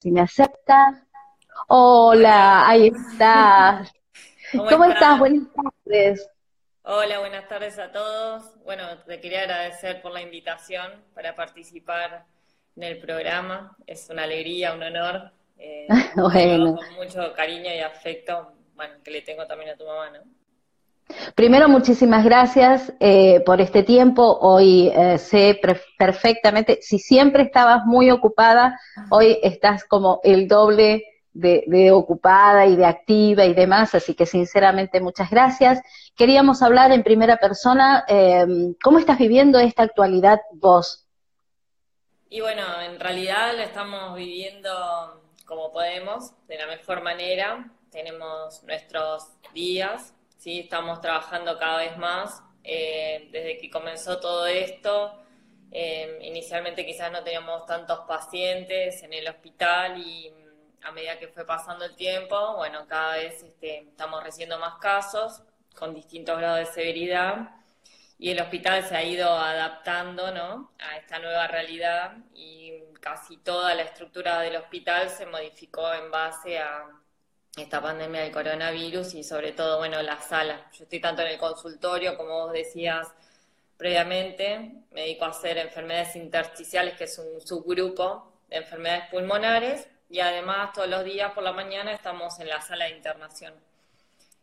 si me acepta. Hola, ahí estás. ¿Cómo, estás? Buenas tardes. Hola, buenas tardes a todos. Bueno, te quería agradecer por la invitación para participar en el programa. Es una alegría, un honor. Eh, bueno. Con mucho cariño y afecto, bueno, que le tengo también a tu mamá, ¿no? Primero, muchísimas gracias eh, por este tiempo. Hoy eh, sé perfectamente, si siempre estabas muy ocupada, hoy estás como el doble de, ocupada y de activa y demás, así que sinceramente muchas gracias. Queríamos hablar en primera persona, em, ¿cómo estás viviendo esta actualidad vos? Y bueno, en realidad la estamos viviendo como podemos, de la mejor manera. Tenemos nuestros días, ¿sí? Estamos trabajando cada vez más. Eh, desde que comenzó todo esto, eh, inicialmente quizás no teníamos tantos pacientes en el hospital y mm, a medida que fue pasando el tiempo, bueno, cada vez este, estamos recibiendo más casos con distintos grados de severidad y el hospital se ha ido adaptando ¿no? a esta nueva realidad y casi toda la estructura del hospital se modificó en base a esta pandemia del coronavirus y sobre todo, bueno, la sala. Yo estoy tanto en el consultorio, como vos decías previamente, me dedico a hacer enfermedades intersticiales, que es un subgrupo de enfermedades pulmonares, y además todos los días por la mañana estamos en la sala de internación.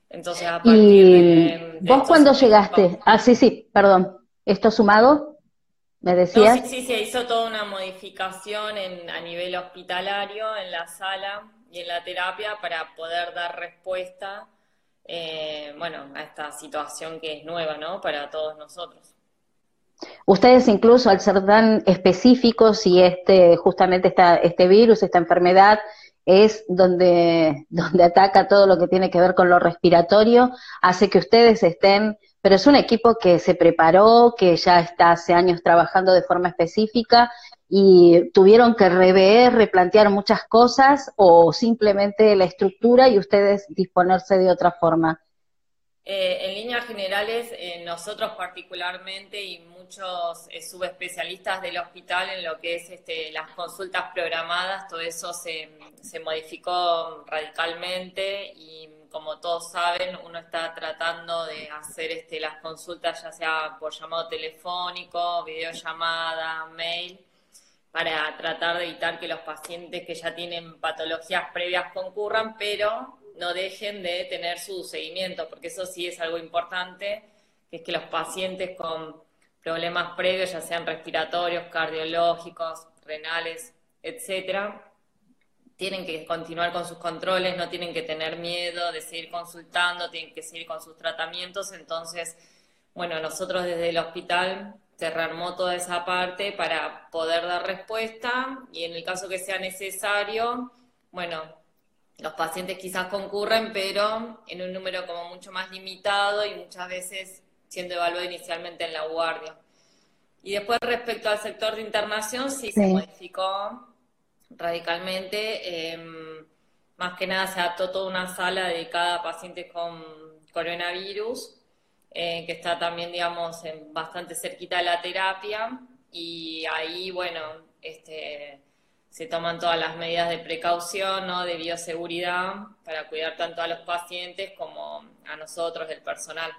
Entonces, a partir de, ¿Vos cuándo llegaste? Ah, sí, sí, perdón. ¿Esto sumado? ¿Me decías? sí, sí, se hizo toda una modificación en, a nivel hospitalario en la sala y en la terapia para poder dar respuesta, eh, bueno, a esta situación que es nueva, ¿no? Para todos nosotros. Ustedes incluso al ser tan específicos y este justamente esta, este virus, esta enfermedad es donde, donde ataca todo lo que tiene que ver con lo respiratorio, hace que ustedes estén, pero es un equipo que se preparó, que ya está hace años trabajando de forma específica y tuvieron que rever, replantear muchas cosas o simplemente la estructura y ustedes disponerse de otra forma? Eh, en líneas generales, eh, nosotros particularmente y muchos eh, subespecialistas del hospital en lo que es este, las consultas programadas, todo eso se, se modificó radicalmente y como todos saben, uno está tratando de hacer este, las consultas ya sea por llamado telefónico, videollamada, mail, para tratar de evitar que los pacientes que ya tienen patologías previas concurran, pero no dejen de tener su seguimiento, porque eso sí es algo importante, que es que los pacientes con problemas previos, ya sean respiratorios, cardiológicos, renales, etcétera, tienen que continuar con sus controles, no tienen que tener miedo de seguir consultando, tienen que seguir con sus tratamientos. Entonces, bueno, nosotros desde el hospital se rearmó toda esa parte para poder dar respuesta y en el caso que sea necesario, bueno, los pacientes quizás concurren, pero en un número como mucho más limitado y muchas veces siendo evaluado inicialmente en la guardia. Y después respecto al sector de internación, sí, se modificó radicalmente. Em, más que nada se adaptó toda una sala dedicada a pacientes con coronavirus eh, que está también, digamos, bastante cerquita de la terapia y ahí, bueno, este, se toman todas las medidas de precaución, ¿no? de bioseguridad para cuidar tanto a los pacientes como a nosotros, el personal.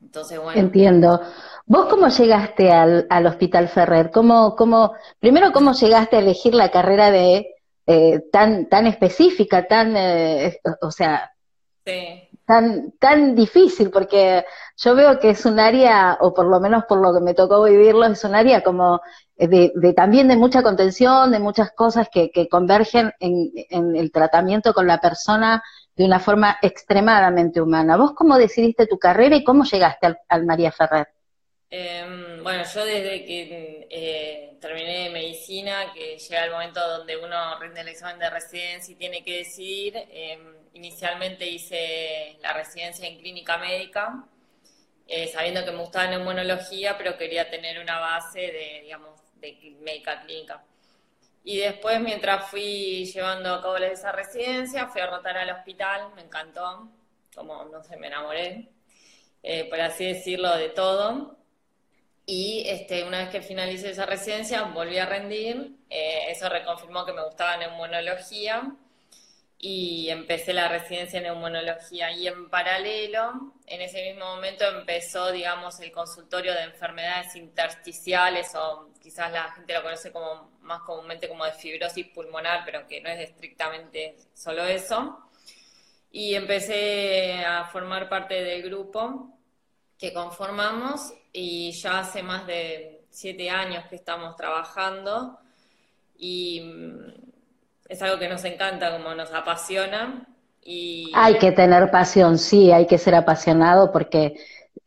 Entonces, bueno. Entiendo. ¿Vos cómo llegaste al, al Hospital Ferrer? ¿Cómo, cómo, primero, ¿cómo llegaste a elegir la carrera de eh, tan, tan específica, tan, eh, o sea, sí tan, tan difícil, porque yo veo que es un área, o por lo menos por lo que me tocó vivirlo, es un área como de, de también de mucha contención, de muchas cosas que, que convergen en, en, el tratamiento con la persona de una forma extremadamente humana. ¿Vos cómo decidiste tu carrera y cómo llegaste al, María Ferrer? Em, bueno, yo desde que eh, terminé medicina, que llega el momento donde uno rinde el examen de residencia y tiene que decidir, eh, inicialmente hice la residencia en clínica médica, eh, sabiendo que me gustaba neumonología, pero quería tener una base de, digamos, de médica clínica. Y después, mientras fui llevando a cabo esa residencia, fui a rotar al hospital, me encantó, como, no sé, me enamoré, eh, por así decirlo, de todo. Y este, una vez que finalicé esa residencia, volví a rendir. Eh, eso reconfirmó que me gustaba neumonología y empecé la residencia en neumonología. Y en paralelo, en ese mismo momento empezó, digamos, el consultorio de enfermedades intersticiales, o quizás la gente lo conoce como más comúnmente como de fibrosis pulmonar, pero que no es estrictamente solo eso. Y empecé a formar parte del grupo que conformamos y ya hace más de siete años que estamos trabajando y es algo que nos encanta, como nos apasiona. Y... Hay que tener pasión, sí, hay que ser apasionado porque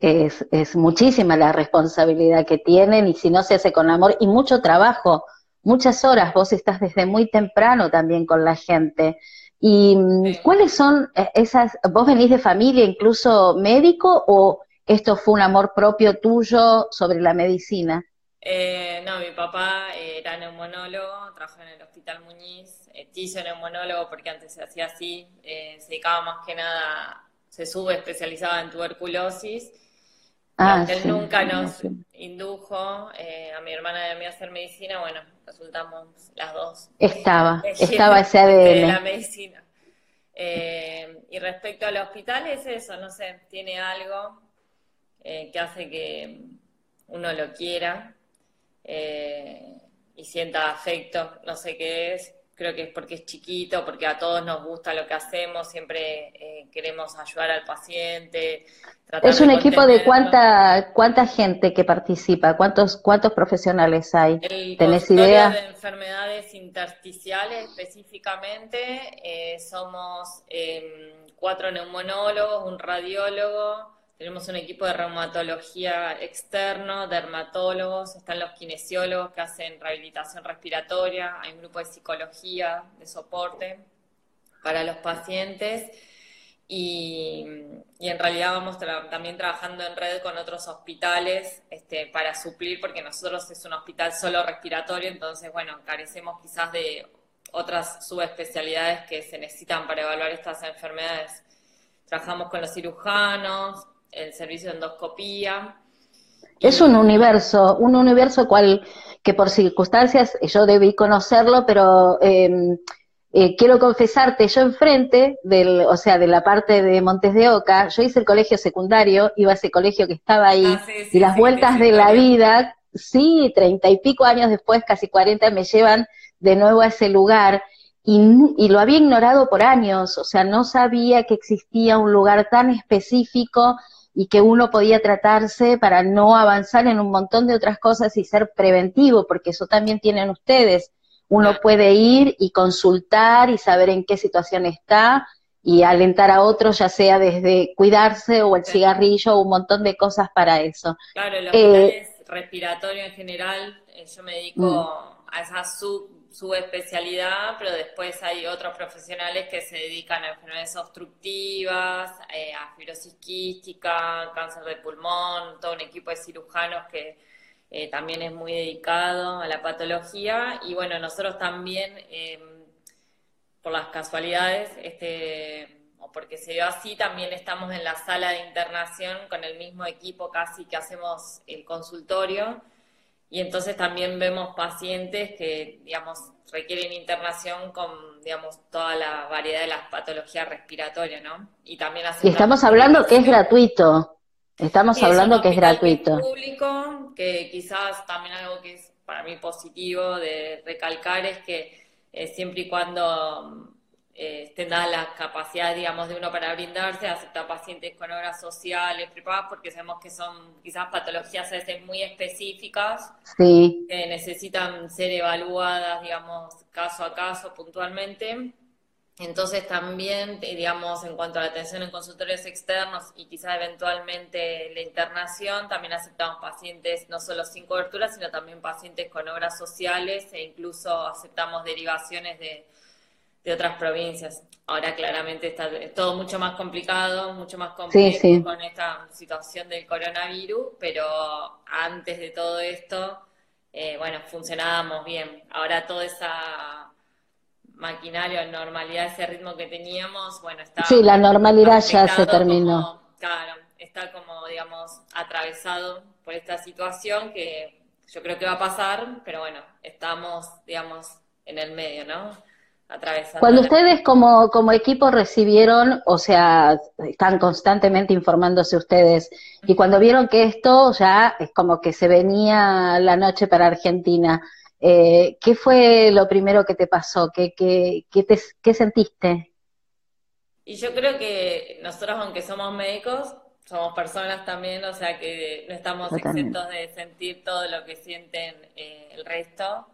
es, es muchísima la responsabilidad que tienen y si no se hace con amor y mucho trabajo, muchas horas, vos estás desde muy temprano también con la gente. ¿Y mm, cuáles son eh, esas, vos venís de familia incluso médico o esto fue un amor propio tuyo sobre la medicina? Eh, no, mi papá era neumonólogo, trabajó en el Hospital Muñiz, eh, hizo neumonólogo porque antes se hacía así, eh, se dedicaba más que nada, se sube especializada en tuberculosis. Ah, él nunca nos indujo eh, a mi hermana y a mí a hacer medicina, bueno, resultamos las dos. Estaba, estaba ese ADN. De la medicina. y respecto al hospital es eso, no sé, tiene algo que hace que uno lo quiera eh, y sienta afecto, no sé qué es, creo que es porque es chiquito, porque a todos nos gusta lo que hacemos, siempre eh, queremos ayudar al paciente. es un equipo de cuánta cuánta gente que participa, cuántos cuántos profesionales hay. ¿Tenés idea? de enfermedades intersticiales específicamente eh, somos em, cuatro neumonólogos, un radiólogo, tenemos un equipo de reumatología externo, dermatólogos, están los kinesiólogos que hacen rehabilitación respiratoria, hay un grupo de psicología, de soporte para los pacientes y, en realidad vamos también trabajando en red con otros hospitales este, para suplir, porque nosotros es un hospital solo respiratorio, entonces, bueno, carecemos quizás de otras subespecialidades que se necesitan para evaluar estas enfermedades. Trabajamos con los cirujanos, el servicio de endoscopía. Es un universo, un universo cual que por circunstancias yo debí conocerlo, pero em, eh, quiero confesarte, yo enfrente del, o sea, de la parte de Montes de Oca, yo hice el colegio secundario, iba a ese colegio que estaba ahí, ah, y las vueltas de la vida, sí, treinta y pico años después, casi cuarenta, me llevan de nuevo a ese lugar. Y, y, lo había ignorado por años, o sea, no sabía que existía un lugar tan específico y que uno podía tratarse para no avanzar en un montón de otras cosas y ser preventivo, porque eso también tienen ustedes. Uno puede ir y consultar y saber en qué situación está y alentar a otros, ya sea desde cuidarse o el cigarrillo o un montón de cosas para eso. Claro, el eh, respiratorio en general, eh, yo me dedico mm. a esa sub su especialidad, pero después hay otros profesionales que se dedican a enfermedades obstructivas, eh, a fibrosis quística, cáncer de pulmón, todo un equipo de cirujanos que eh, también es muy dedicado a la patología. Y bueno, nosotros también, em, por las casualidades, este, o porque se dio así, también estamos en la sala de internación con el mismo equipo casi que hacemos el consultorio y entonces también vemos pacientes que, digamos, requieren internación con, digamos, toda la variedad de las patologías respiratorias, ¿no? Y también Y estamos hablando que es gratuito. Estamos hablando que es gratuito. público, que quizás también algo que es para mí positivo de recalcar es que eh, siempre y cuando eh, estén dadas las capacidades, digamos, de uno para brindarse, aceptar pacientes con obras sociales, preparadas, porque sabemos que son quizás patologías a veces muy específicas, que necesitan ser evaluadas, digamos, caso a caso, puntualmente. Entonces también, eh, digamos, en cuanto a la atención en consultorios externos y quizás eventualmente la internación, también aceptamos pacientes no solo sin cobertura, sino también pacientes con obras sociales e incluso aceptamos derivaciones de de otras provincias. Ahora claramente está todo mucho más complicado, mucho más complejo con esta situación del coronavirus, pero antes de todo esto, eh, bueno, funcionábamos bien. Ahora toda esa maquinaria, normalidad, ese ritmo que teníamos, bueno, está... Sí, la normalidad ya se terminó. claro, está como, digamos, atravesado por esta situación que yo creo que va a pasar, pero bueno, estamos, digamos, en el medio, ¿no? Atravesando. Cuando ustedes como, como equipo recibieron, o sea, están constantemente informándose ustedes, y cuando vieron que esto ya es como que se venía la noche para Argentina, eh, ¿qué fue lo primero que te pasó? ¿Qué, qué, qué, te, qué sentiste? Y yo creo que nosotros, aunque somos médicos, somos personas también, o sea que no estamos exentos de sentir todo lo que sienten eh, el resto.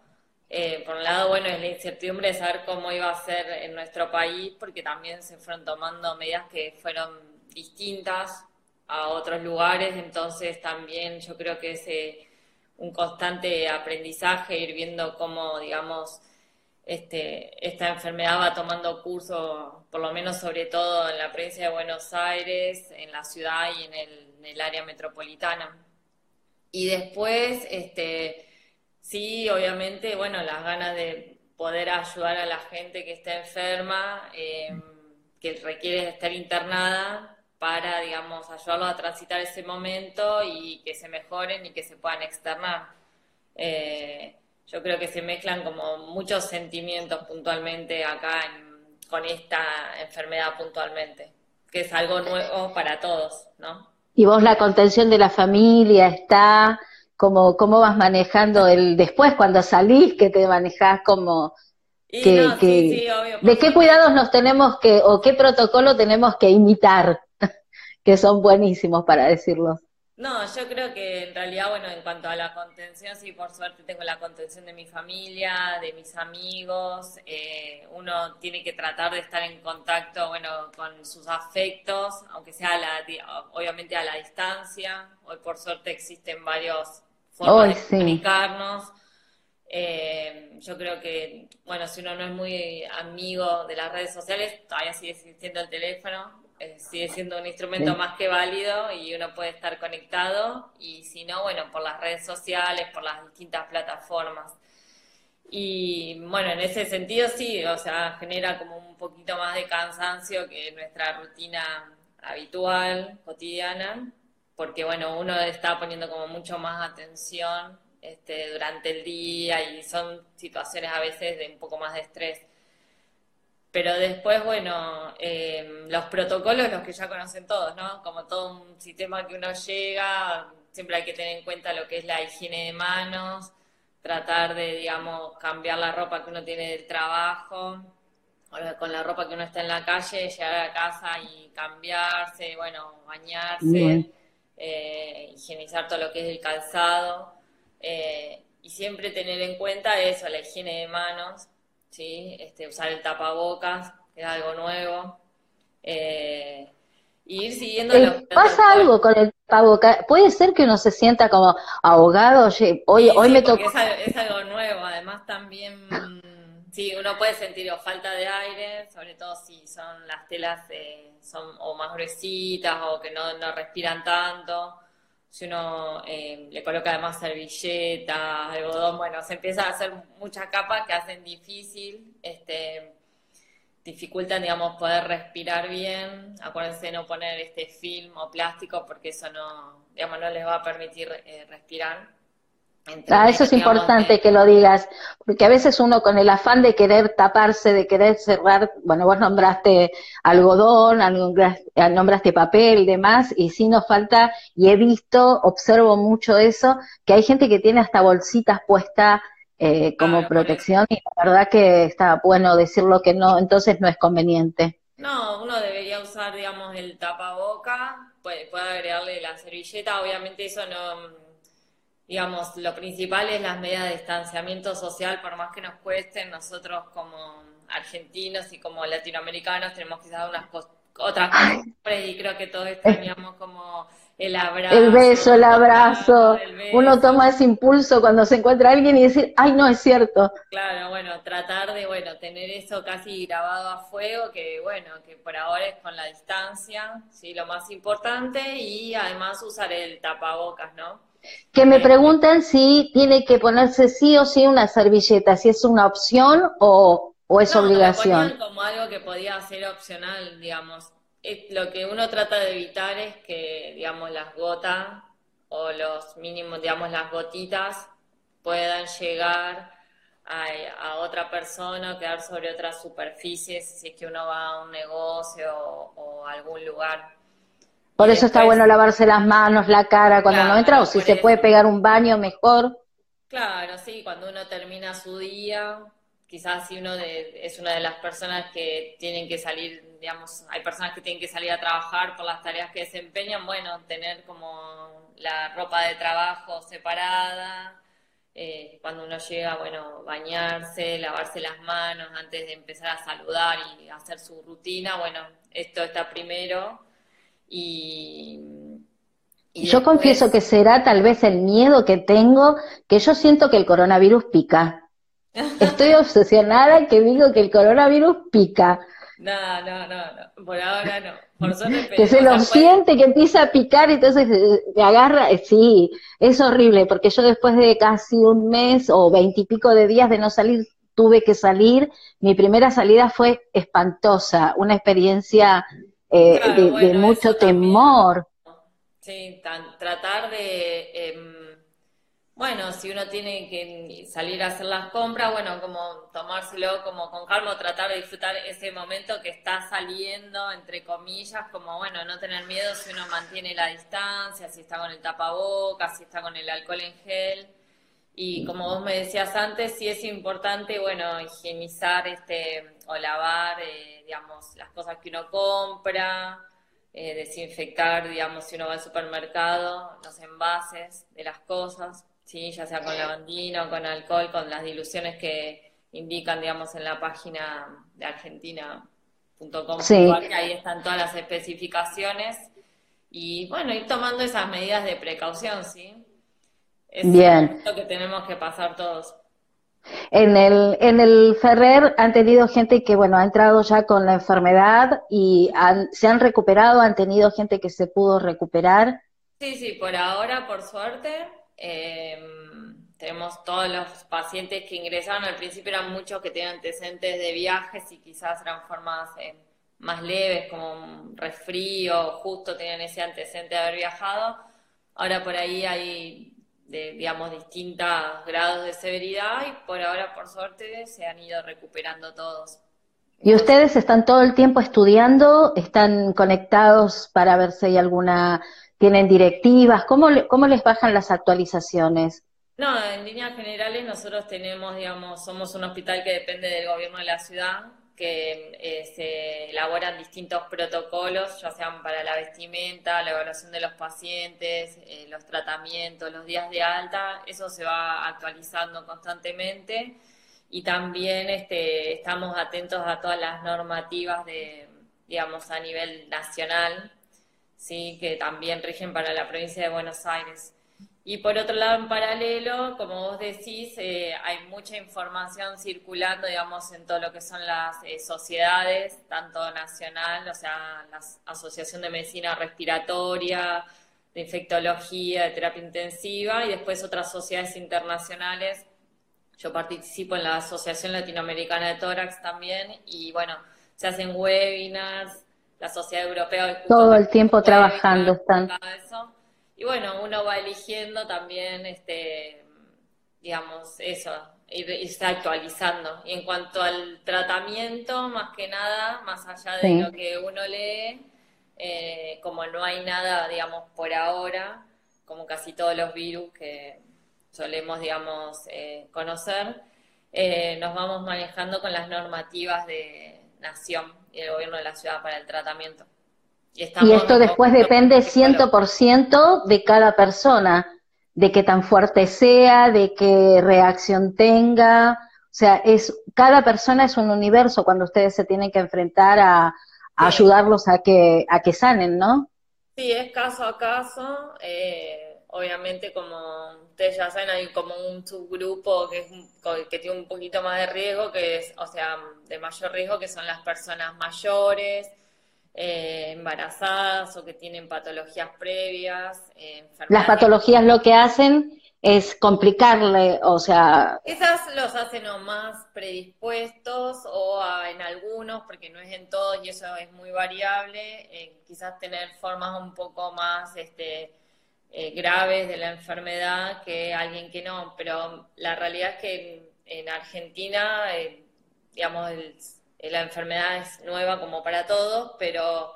Eh, por un lado, bueno, es la incertidumbre de saber cómo iba a ser en nuestro país, porque también se fueron tomando medidas que fueron distintas a otros lugares, entonces también yo creo que es eh, un constante aprendizaje, ir viendo cómo, digamos, este, esta enfermedad va tomando curso, por lo menos sobre todo en la provincia de Buenos Aires, en la ciudad y en el, área metropolitana. Y después, este, sí, obviamente, bueno, las ganas de poder ayudar a la gente que está enferma, em, que requiere estar internada, para, digamos, ayudarlos a transitar ese momento y que se mejoren y que se puedan externar. Eh, yo creo que se mezclan como muchos sentimientos puntualmente acá con esta enfermedad puntualmente, que es algo nuevo para todos, ¿no? Y vos la contención de la familia está, como cómo vas manejando el después cuando salís, que te manejás como que, de qué cuidados nos tenemos que o qué protocolo tenemos que imitar, que son buenísimos para decirlo. No, yo creo que en realidad, bueno, en cuanto a la contención, sí, por suerte tengo la contención de mi familia, de mis amigos. Eh, uno tiene que tratar de estar en contacto, bueno, con sus afectos, aunque sea obviamente a la distancia. Hoy, por suerte, existen varios formas de comunicarnos. Eh, yo creo que, bueno, si uno no es muy amigo de las redes sociales, todavía sigue existiendo el teléfono, sigue siendo un instrumento más que válido y uno puede estar conectado y si no, bueno, por las redes sociales, por las distintas plataformas. Y bueno, en ese sentido sí, o sea, genera como un poquito más de cansancio que nuestra rutina habitual, cotidiana, porque bueno, uno está poniendo como mucho más atención este, durante el día y son situaciones a veces de un poco más de estrés. Pero después, bueno, em, los protocolos, los que ya conocen todos, ¿no? Como todo un sistema que uno llega, siempre hay que tener en cuenta lo que es la higiene de manos, tratar de, digamos, cambiar la ropa que uno tiene del trabajo, con la ropa que uno está en la calle, llegar a casa y cambiarse, bueno, bañarse, eh, higienizar todo lo que es el calzado. Eh, y siempre tener en cuenta eso, la higiene de manos, ¿sí? Este, usar el tapabocas, que es algo nuevo. Eh, y ir siguiendo eh, ¿Pasa algo con el tapabocas? ¿Puede ser que uno se sienta como ahogado? hoy, hoy me tocó... Es, algo nuevo, además también... Sí, uno puede sentir falta de aire, sobre todo si son las telas eh, son o más gruesitas o que no, no respiran tanto si uno eh, le coloca además servilletas, algodón, bueno, se empieza a hacer muchas capas que hacen difícil, este, dificultan, digamos, poder respirar bien. Acuérdense de no poner este film o plástico porque eso no, digamos, no les va a permitir eh, respirar. Ah, eso es importante que lo digas, porque a veces uno con el afán de querer taparse, de querer cerrar, bueno, vos nombraste algodón, nombraste papel y demás, y sí nos falta, y he visto, observo mucho eso, que hay gente que tiene hasta bolsitas puestas eh, como protección, y la verdad que está bueno decirlo que no, entonces no es conveniente. No, uno debería usar, digamos, el tapaboca, puede, puede agregarle la servilleta, obviamente eso no digamos, lo principal es las medidas de distanciamiento social, por más que nos cuesten, nosotros como argentinos y como latinoamericanos tenemos quizás unas otras costumbres y creo que todos extrañamos como el abrazo. El beso, el abrazo. Uno toma ese impulso cuando se encuentra alguien y decir, ay, no, es cierto. Claro, bueno, tratar de, bueno, tener eso casi grabado a fuego, que bueno, que por ahora es con la distancia, sí, lo más importante, y además usar el tapabocas, ¿no? Que me preguntan si tiene que ponerse sí o sí una servilleta, si es una opción o, o es obligación. como algo que podía ser opcional, digamos. Lo que uno trata de evitar es que, digamos, las gotas o los mínimos, digamos, las gotitas puedan llegar a, otra persona o quedar sobre otras superficies si es que uno va a un negocio o, a algún lugar. Por eso está bueno lavarse las manos, la cara cuando uno entra, o si se puede pegar un baño mejor. Claro, sí, cuando uno termina su día, quizás si uno es una de las personas que tienen que salir, digamos, hay personas que tienen que salir a trabajar por las tareas que desempeñan, bueno, tener como la ropa de trabajo separada, eh, cuando uno llega, bueno, bañarse, lavarse las manos antes de empezar a saludar y hacer su rutina, bueno, esto está primero. Y, yo confieso que será tal vez el miedo que tengo, que yo siento que el coronavirus pica. Estoy obsesionada que digo que el coronavirus pica. No, no, no, no. por ahora no. Por que se lo siente, que empieza a picar y entonces me agarra. Eh, sí, es horrible, porque yo después de casi un mes o veintipico de días de no salir, tuve que salir. Mi primera salida fue espantosa, una experiencia eh, de, mucho temor. Sí, tratar de em, bueno, si uno tiene que salir a hacer las compras, bueno, como tomárselo como con calma, tratar de disfrutar ese momento que está saliendo, entre comillas, como bueno, no tener miedo si uno mantiene la distancia, si está con el tapabocas, si está con el alcohol en gel. Y como vos me decías antes, sí es importante, bueno, higienizar este o lavar, eh, digamos, las cosas que uno compra, eh, desinfectar, digamos, si uno va al supermercado, los envases de las cosas Sí, ya sea con lavandina o con alcohol, con las diluciones que indican, digamos, en la página de argentina.com, sí. que ahí están todas las especificaciones. Y bueno, ir tomando esas medidas de precaución, ¿sí? Es Bien. lo que tenemos que pasar todos. En el, en el Ferrer han tenido gente que, bueno, ha entrado ya con la enfermedad y se han recuperado, han tenido gente que se pudo recuperar. Sí, sí, por ahora, por suerte, eh, tenemos todos los pacientes que ingresaron, al principio eran muchos que tenían antecedentes de viajes y quizás eran formas eh, más leves, como un resfrío, justo tenían ese antecedente de haber viajado. Ahora por ahí hay, digamos, distintos grados de severidad y por ahora, por suerte, se han ido recuperando todos. ¿Y ustedes están todo el tiempo estudiando? ¿Están conectados para ver si hay alguna ¿Tienen directivas? ¿Cómo, ¿Cómo les bajan las actualizaciones? No, en líneas generales nosotros tenemos, digamos, somos un hospital que depende del gobierno de la ciudad, que eh, se elaboran distintos protocolos, ya sean para la vestimenta, la evaluación de los pacientes, eh, los tratamientos, los días de alta, eso se va actualizando constantemente y también este, estamos atentos a todas las normativas de, digamos, a nivel nacional ¿sí? que también rigen para la provincia de Buenos Aires. Y por otro lado, en paralelo, como vos decís, eh, hay mucha información circulando, digamos, en todo lo que son las eh, sociedades, tanto nacional, o sea, la Asociación de Medicina Respiratoria, de Infectología, de Terapia Intensiva, y después otras sociedades internacionales. Yo participo en la Asociación Latinoamericana de Tórax también, y bueno, se hacen webinars, la Sociedad Europea. Todo el tiempo trabajando están. Y bueno, uno va eligiendo también, este, digamos, eso, y, está actualizando. Y en cuanto al tratamiento, más que nada, más allá de lo que uno lee, eh, como no hay nada, digamos, por ahora, como casi todos los virus que solemos, digamos, eh, conocer, eh, nos vamos manejando con las normativas de nación y el gobierno de la ciudad para el tratamiento. Y, esto después depende 100% de cada persona, de qué tan fuerte sea, de qué reacción tenga. O sea, es cada persona es un universo cuando ustedes se tienen que enfrentar a, ayudarlos a que, a que sanen, ¿no? Sí, es caso a caso. Eh, obviamente, como ustedes ya saben, hay como un subgrupo que, es, que tiene un poquito más de riesgo, que es, o sea, de mayor riesgo, que son las personas mayores, eh, embarazadas o que tienen patologías previas. Eh, las patologías lo que hacen es complicarle, o sea... Esas los hacen o más predispuestos o en algunos, porque no es en todos y eso es muy variable, eh, quizás tener formas un poco más este, eh, graves de la enfermedad que alguien que no, pero la realidad es que en, Argentina, eh, digamos, la enfermedad es nueva como para todos, pero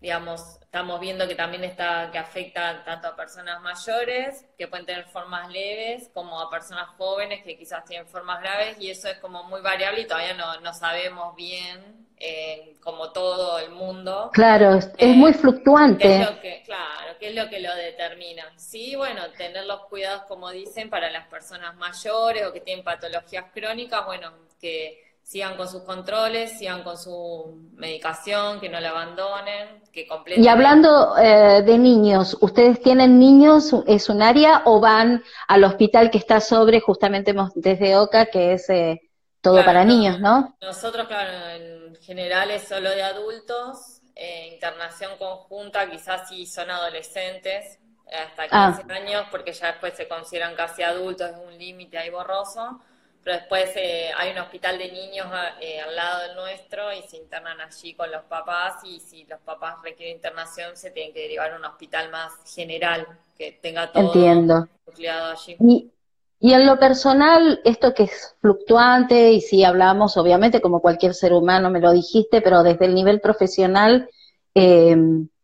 digamos, estamos viendo que también está, que afecta tanto a personas mayores, que pueden tener formas leves, como a personas jóvenes que quizás tienen formas graves, y eso es como muy variable y todavía no, no sabemos bien, eh, como todo el mundo. Claro, es, eh, muy fluctuante. Qué es lo que, claro, qué es lo que lo determina. Sí, bueno, tener los cuidados, como dicen, para las personas mayores o que tienen patologías crónicas, bueno, que sigan con sus controles, sigan con su medicación, que no la abandonen, que completen. Y hablando eh, de niños, ¿ustedes tienen niños? ¿Es un área o van al hospital que está sobre justamente desde OCA, que es eh, todo para niños, no? Nosotros, claro, en general es solo de adultos, eh, internación conjunta, quizás si son adolescentes, hasta 15 ah. años, porque ya después se consideran casi adultos, es un límite ahí borroso pero después eh, hay un hospital de niños eh, al lado del nuestro y se internan allí con los papás y si los papás requieren internación se tienen que derivar a un hospital más general que tenga todo Entiendo. nucleado allí. Y, y en lo personal, esto que es fluctuante y si hablamos, obviamente, como cualquier ser humano, me lo dijiste, pero desde el nivel profesional, eh,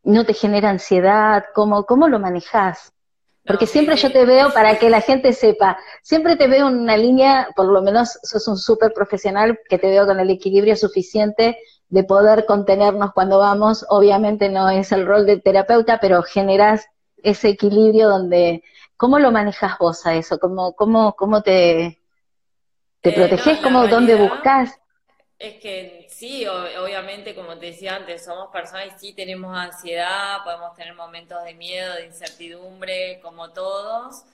¿no te genera ansiedad? ¿Cómo, cómo lo manejas? Porque siempre yo te veo, para que la gente sepa, siempre te veo en una línea, por lo menos sos un súper profesional, que te veo con el equilibrio suficiente de poder contenernos cuando vamos. Obviamente no es el rol de terapeuta, pero generas ese equilibrio donde, ¿cómo lo manejas vos a eso? ¿Cómo, cómo, cómo te, te eh, proteges? ¿Cómo, dónde buscas? Es que sí, obviamente, como te decía antes, somos personas y sí tenemos ansiedad, podemos tener momentos de miedo, de incertidumbre, como todos.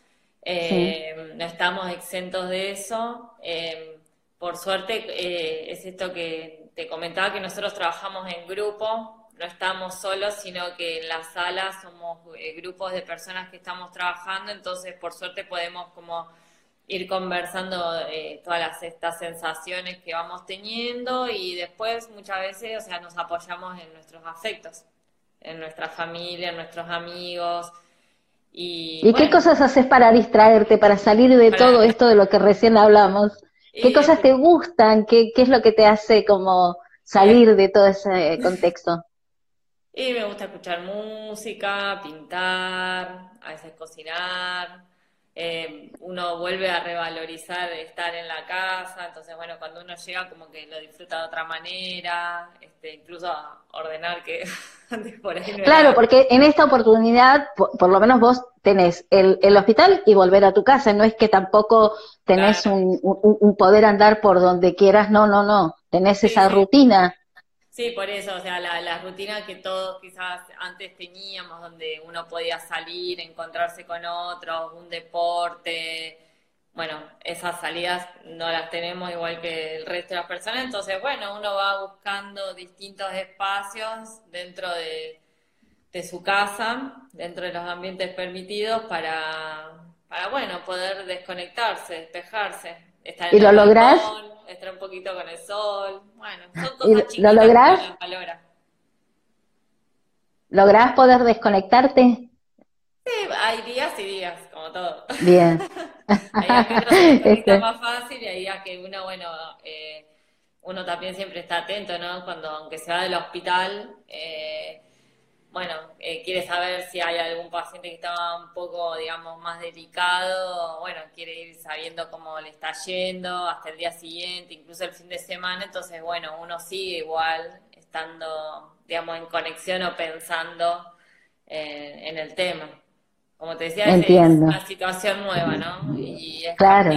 Eh, no estamos exentos de eso. Eh, por suerte, eh, es esto que te comentaba, que nosotros trabajamos en grupo, no estamos solos, sino que en la sala somos grupos de personas que estamos trabajando, entonces por suerte podemos como ir conversando eh, todas las, estas sensaciones que vamos teniendo y después muchas veces, o sea, nos apoyamos en nuestros afectos, en nuestra familia, en nuestros amigos. ¿Y, qué cosas haces para distraerte, para salir de todo esto de lo que recién hablamos? ¿Qué cosas te gustan? ¿Qué, ¿Qué es lo que te hace como salir de todo ese contexto? Y me gusta escuchar música, pintar, a veces cocinar, eh, uno vuelve a revalorizar estar en la casa, entonces bueno, cuando uno llega como que lo disfruta de otra manera, este, incluso ordenar que antes por ahí Claro, porque en esta oportunidad, por, lo menos vos tenés el, el, hospital y volver a tu casa, no es que tampoco tenés un, un, poder andar por donde quieras, no, no, no, tenés esa rutina. Sí, por eso, o sea, la, la, rutina que todos quizás antes teníamos, donde uno podía salir, encontrarse con otros, un deporte, bueno, esas salidas no las tenemos igual que el resto de las personas, entonces, bueno, uno va buscando distintos espacios dentro de, su casa, dentro de los ambientes permitidos para, para bueno, poder desconectarse, despejarse. Estar ¿Y lo lográs? estar un poquito con el sol. Bueno, son cosas chiquitas ¿Lo lográs? ¿Lográs poder desconectarte? Sí, hay días y días, como todo. Bien. hay días que este. más fácil y hay días que uno, bueno, eh, uno también siempre está atento, ¿no? Cuando, aunque se va del hospital, eh, bueno, eh, quiere saber si hay algún paciente que está un poco, digamos, más delicado, bueno, quiere ir sabiendo cómo le está yendo hasta el día siguiente, incluso el fin de semana, entonces, bueno, uno sigue igual estando, digamos, en conexión o pensando eh, en el tema. Como te decía, es una situación nueva, ¿no? Y es claro.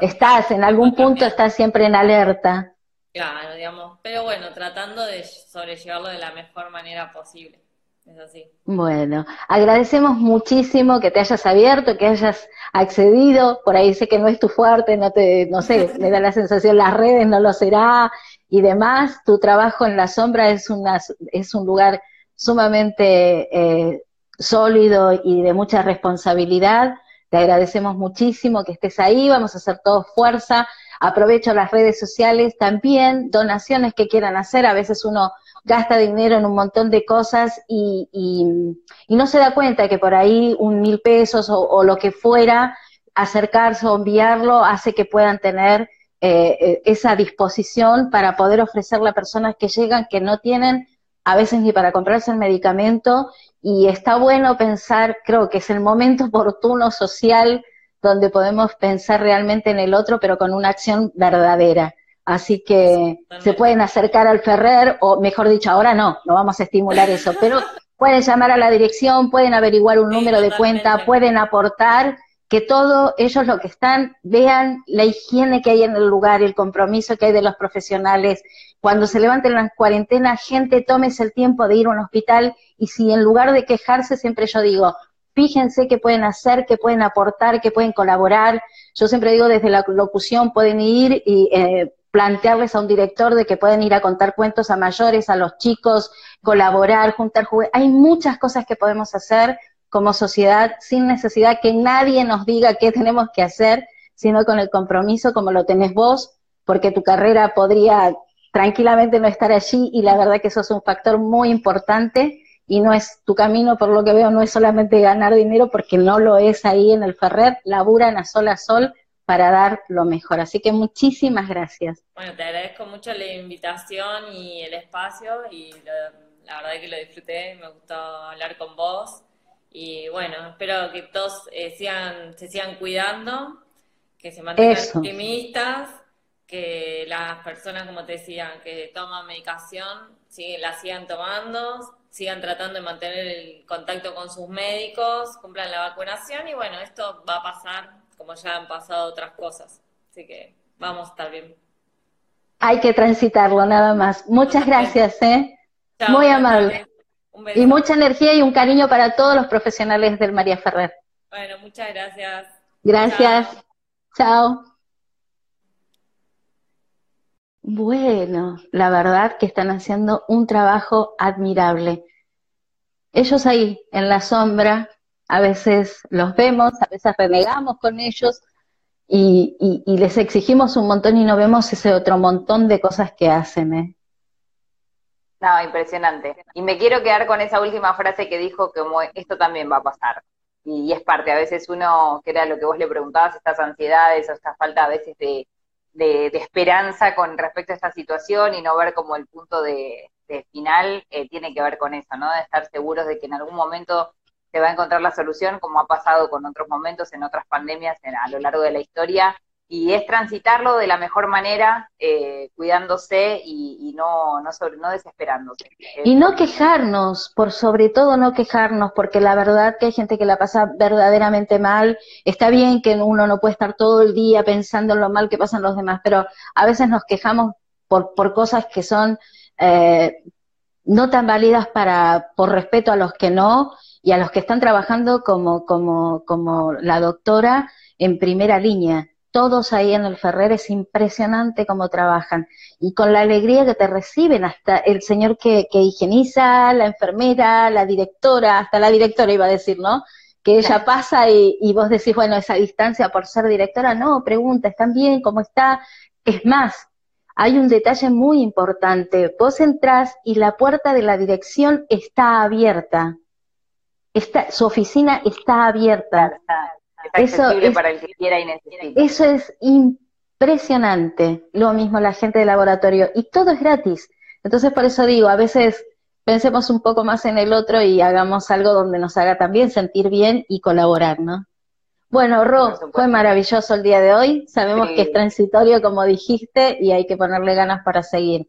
estás, en algún punto estás siempre en alerta. Claro, digamos, pero bueno, tratando de sobrellevarlo de la mejor manera posible. Es así. Bueno, agradecemos muchísimo que te hayas abierto, que hayas accedido. Por ahí sé que no es tu fuerte, no te, no sé, me da la sensación las redes no lo será y demás. Tu trabajo en la sombra es una, es un lugar sumamente eh, sólido y de mucha responsabilidad. Te agradecemos muchísimo que estés ahí, vamos a hacer todo fuerza. Aprovecho las redes sociales también, donaciones que quieran hacer, a veces uno gasta dinero en un montón de cosas y, y, no se da cuenta que por ahí un mil pesos o, lo que fuera, acercarse o enviarlo hace que puedan tener eh, eh, esa disposición para poder ofrecerle a personas que llegan que no tienen a veces ni para comprarse el medicamento. Y está bueno pensar, creo que es el momento oportuno social donde podemos pensar realmente en el otro, pero con una acción verdadera. Así que se pueden acercar al Ferrer, o mejor dicho, ahora no, no vamos a estimular eso, pero pueden llamar a la dirección, pueden averiguar un número de cuenta, pueden aportar, que todo ellos lo que están, vean la higiene que hay en el lugar, el compromiso que hay de los profesionales. Cuando se levanten las cuarentenas, gente, tómese el tiempo de ir a un hospital y si en lugar de quejarse, siempre yo digo, fíjense qué pueden hacer, qué pueden aportar, qué pueden colaborar. Yo siempre digo desde la locución pueden ir y eh, plantearles a un director de que pueden ir a contar cuentos a mayores, a los chicos, colaborar, juntar juguetes. Hay muchas cosas que podemos hacer como sociedad sin necesidad que nadie nos diga qué tenemos que hacer, sino con el compromiso como lo tenés vos, porque tu carrera podría tranquilamente no estar allí y la verdad que eso es un factor muy importante y no es tu camino, por lo que veo, no es solamente ganar dinero, porque no lo es ahí en el Ferrer, laburan a sol a sol para dar lo mejor. Así que muchísimas gracias. Bueno, te agradezco mucho la invitación y el espacio y la verdad que lo disfruté, me gustó hablar con vos y bueno, espero que todos eh, se sigan cuidando, que se mantengan optimistas, que las personas, como te decía, que toman medicación, la sigan tomando, sigan tratando de mantener el contacto con sus médicos, cumplan la vacunación y bueno, esto va a pasar como ya han pasado otras cosas. Así que vamos a estar bien. Hay que transitarlo nada más. Muchas gracias, ¿eh? Muy amable. Y mucha energía y un cariño para todos los profesionales del María Ferrer. Bueno, muchas gracias. Gracias. Chao. Bueno, la verdad que están haciendo un trabajo admirable. Ellos ahí, en la sombra, a veces los vemos, a veces renegamos con ellos y, les exigimos un montón y no vemos ese otro montón de cosas que hacen. ¿eh? No, impresionante. Y me quiero quedar con esa última frase que dijo que esto también va a pasar. Y, es parte, a veces uno, que era lo que vos le preguntabas, estas ansiedades o esta falta a veces de, esperanza con respecto a esta situación y no ver como el punto de, final, eh, tiene que ver con eso, ¿no? De estar seguros de que en algún momento se va a encontrar la solución, como ha pasado con otros momentos en otras pandemias a lo largo de la historia, y es transitarlo de la mejor manera, eh, cuidándose y, no, no, sobre, no desesperándose. Y no quejarnos, por sobre todo no quejarnos, porque la verdad que hay gente que la pasa verdaderamente mal. Está bien que uno no puede estar todo el día pensando en lo mal que pasan los demás, pero a veces nos quejamos por, por cosas que son eh, no tan válidas para, por respeto a los que no, y a los que están trabajando como, como, como la doctora en primera línea. Todos ahí en el Ferrer es impresionante cómo trabajan y con la alegría que te reciben, hasta el señor que, que higieniza, la enfermera, la directora, hasta la directora iba a decir, ¿no? Que ella pasa y, y vos decís, bueno, esa distancia por ser directora, no, pregunta, ¿están bien? ¿Cómo está? Es más, hay un detalle muy importante. Vos entrás y la puerta de la dirección está abierta su oficina está abierta. Eso es, para el que quiera y necesite. Eso es impresionante. Lo mismo la gente del laboratorio. Y todo es gratis. Entonces, por eso digo, a veces pensemos un poco más en el otro y hagamos algo donde nos haga también sentir bien y colaborar, ¿no? Bueno, Ro, fue maravilloso el día de hoy. Sabemos que es transitorio, como dijiste, y hay que ponerle ganas para seguir.